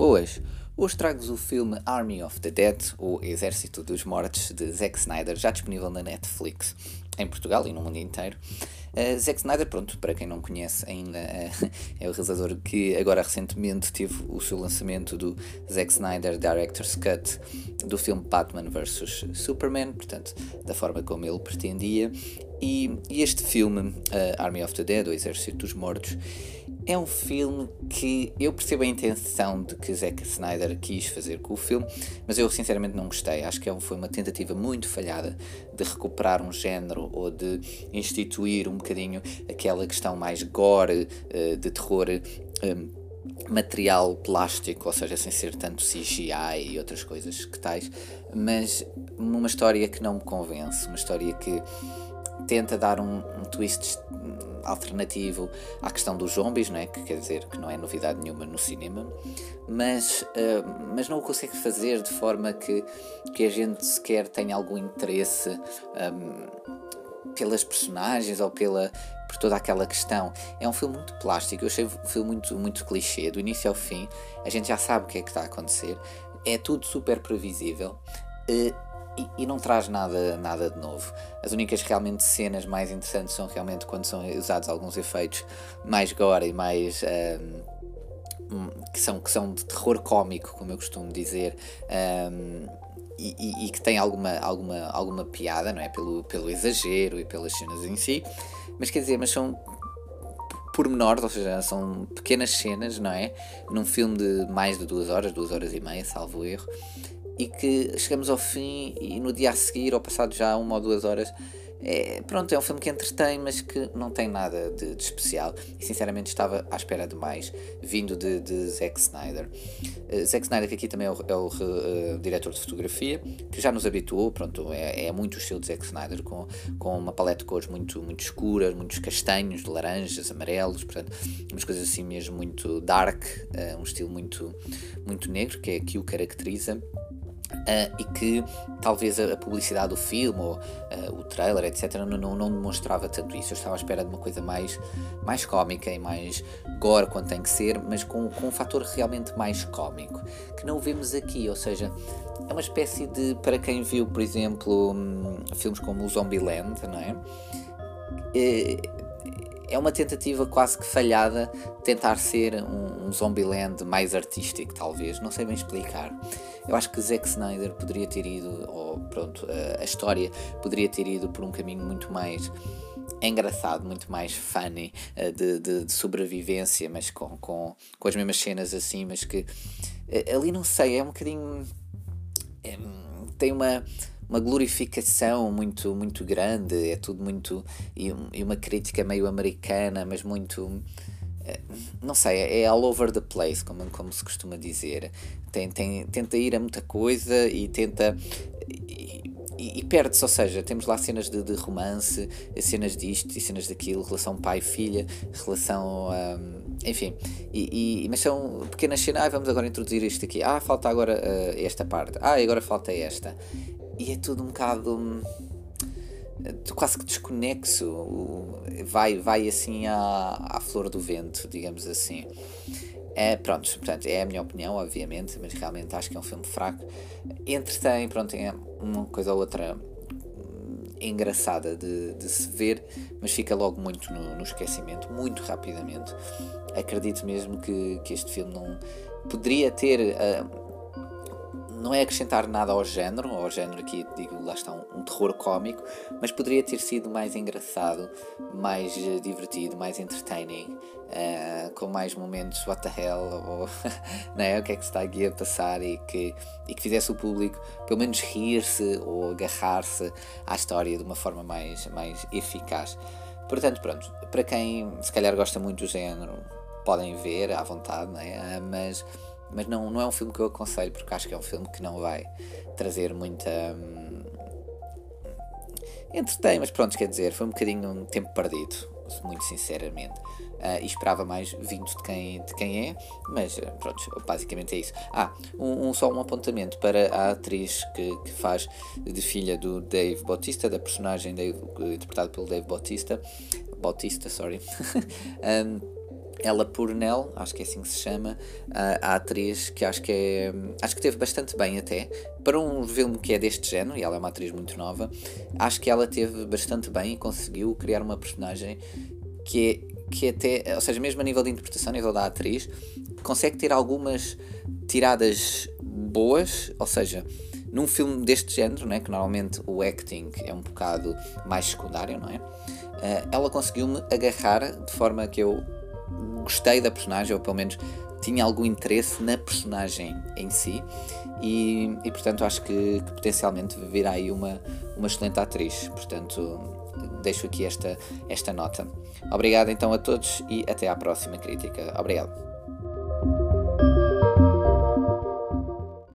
Boas! Hoje trago-vos o filme Army of the Dead, o Exército dos Mortos, de Zack Snyder, já disponível na Netflix, em Portugal e no mundo inteiro. Uh, Zack Snyder, pronto, para quem não conhece ainda, uh, é o realizador que agora recentemente teve o seu lançamento do Zack Snyder Director's Cut do filme Batman vs Superman, portanto, da forma como ele pretendia. E, e este filme, uh, Army of the Dead, o Exército dos Mortos, é um filme que eu percebo a intenção de que Zack Snyder quis fazer com o filme, mas eu sinceramente não gostei. Acho que é foi uma tentativa muito falhada de recuperar um género ou de instituir um bocadinho aquela questão mais gore, uh, de terror. Um, material plástico, ou seja, sem ser tanto CGI e outras coisas que tais, mas uma história que não me convence, uma história que tenta dar um, um twist alternativo à questão dos zombies, não é? que quer dizer que não é novidade nenhuma no cinema, mas, uh, mas não o consegue fazer de forma que, que a gente sequer tenha algum interesse um, pelas personagens ou pela, por toda aquela questão. É um filme muito plástico, eu achei um filme muito, muito clichê, do início ao fim, a gente já sabe o que é que está a acontecer, é tudo super previsível. Uh, e, não traz nada, nada de novo. As únicas realmente cenas mais interessantes são realmente quando são usados alguns efeitos mais gore e mais. Um, que, são, que são de terror cómico, como eu costumo dizer, um, e, e, e, que tem alguma, alguma, alguma piada, não é? Pelo, pelo exagero e pelas cenas em si, mas quer dizer, mas são pormenores, ou seja, são pequenas cenas, não é? Num filme de mais de duas horas, duas horas e meia, salvo erro, e que chegamos ao fim e no dia a seguir, ou passado já uma ou duas horas, é, pronto, é um filme que entretém, mas que não tem nada de, de especial e sinceramente estava à espera de mais, vindo de, de Zack Snyder. Uh, Zack Snyder, que aqui também é o, é o uh, diretor de fotografia, que já nos habituou, pronto, é, é muito o estilo de Zack Snyder, com, com uma paleta de cores muito, muito escuras, muitos castanhos, laranjas, amarelos, portanto, umas coisas assim mesmo muito dark, uh, um estilo muito, muito negro, que é que o caracteriza. Uh, e que talvez a, publicidade do filme ou uh, o trailer, etc., não, não, não, demonstrava tanto isso. Eu estava à espera de uma coisa mais, mais cómica e mais gore quando tem que ser, mas com, com um fator realmente mais cómico, que não vemos aqui. Ou seja, é uma espécie de. Para quem viu, por exemplo, hum, filmes como o Zombieland, não é? É uma tentativa quase que falhada tentar ser um, um Zombieland mais artístico, talvez. Não sei bem explicar. Eu acho que Zack Snyder poderia ter ido, ou pronto, a, a história poderia ter ido por um caminho muito mais engraçado, muito mais funny eh, de, de, de, sobrevivência, mas com, com, com as mesmas cenas assim, mas que eh, ali não sei, é um bocadinho. É, tem uma uma glorificação muito, muito grande, é tudo muito. E, e uma crítica meio americana, mas muito. Eh, não sei, é all over the place, como, como se costuma dizer. Tem, tem, tenta ir a muita coisa e tenta. E, e, e perde-se, ou seja, temos lá cenas de, de, romance, cenas disto e cenas daquilo, relação pai-filha, relação. Um, enfim, e, e, mas são pequenas cenas. Ah, vamos agora introduzir isto aqui. Ah, falta agora uh, esta parte. Ah, agora falta esta e é tudo um bocado hum, quase que desconexo, vai, vai assim à, à flor do vento, digamos assim. É, pronto, portanto, é a minha opinião, obviamente, mas realmente acho que é um filme fraco. Entretém, pronto, é uma coisa ou outra hum, engraçada de, de se ver, mas fica logo muito no, no esquecimento, muito rapidamente. Acredito mesmo que, que este filme não poderia ter. Uh, não é acrescentar nada ao género, ao género aqui digo, lá está um, um terror cómico, mas poderia ter sido mais engraçado, mais uh, divertido, mais entertaining, uh, com mais momentos what the hell, ou não é? o que é que está aqui a passar e que, e que fizesse o público pelo menos rir-se ou agarrar-se à história de uma forma mais, mais eficaz. Portanto, pronto, para quem se calhar gosta muito do género, podem ver à vontade, é? Uh, mas mas não, não é um filme que eu aconselho porque acho que é um filme que não vai trazer muita. Hum, entretém, mas pronto, quer dizer, foi um bocadinho um tempo perdido, muito sinceramente. Uh, e esperava mais vindo de quem, de quem é, mas uh, pronto, basicamente é isso. Ah, um, um, só um apontamento para a atriz que, que faz de filha do Dave Bautista, da personagem Dave, interpretado pelo Dave Bautista, Bautista, sorry. um, ela Purnell, acho que é assim que se chama, a, a, atriz que acho que é. Acho que teve bastante bem até. Para um filme que é deste género, e ela é uma atriz muito nova, acho que ela teve bastante bem e conseguiu criar uma personagem que é. Que até, ou seja, mesmo a nível de interpretação, a nível da atriz, consegue ter algumas tiradas boas, ou seja, num filme deste género, né, que normalmente o acting é um bocado mais secundário, não é? Uh, ela conseguiu-me agarrar de forma que eu gostei da personagem, ou pelo menos tinha algum interesse na personagem em si, e, e portanto acho que, que, potencialmente virá aí uma, uma excelente atriz. Portanto, deixo aqui esta, esta nota. Obrigado então a todos e até à próxima crítica. Obrigado.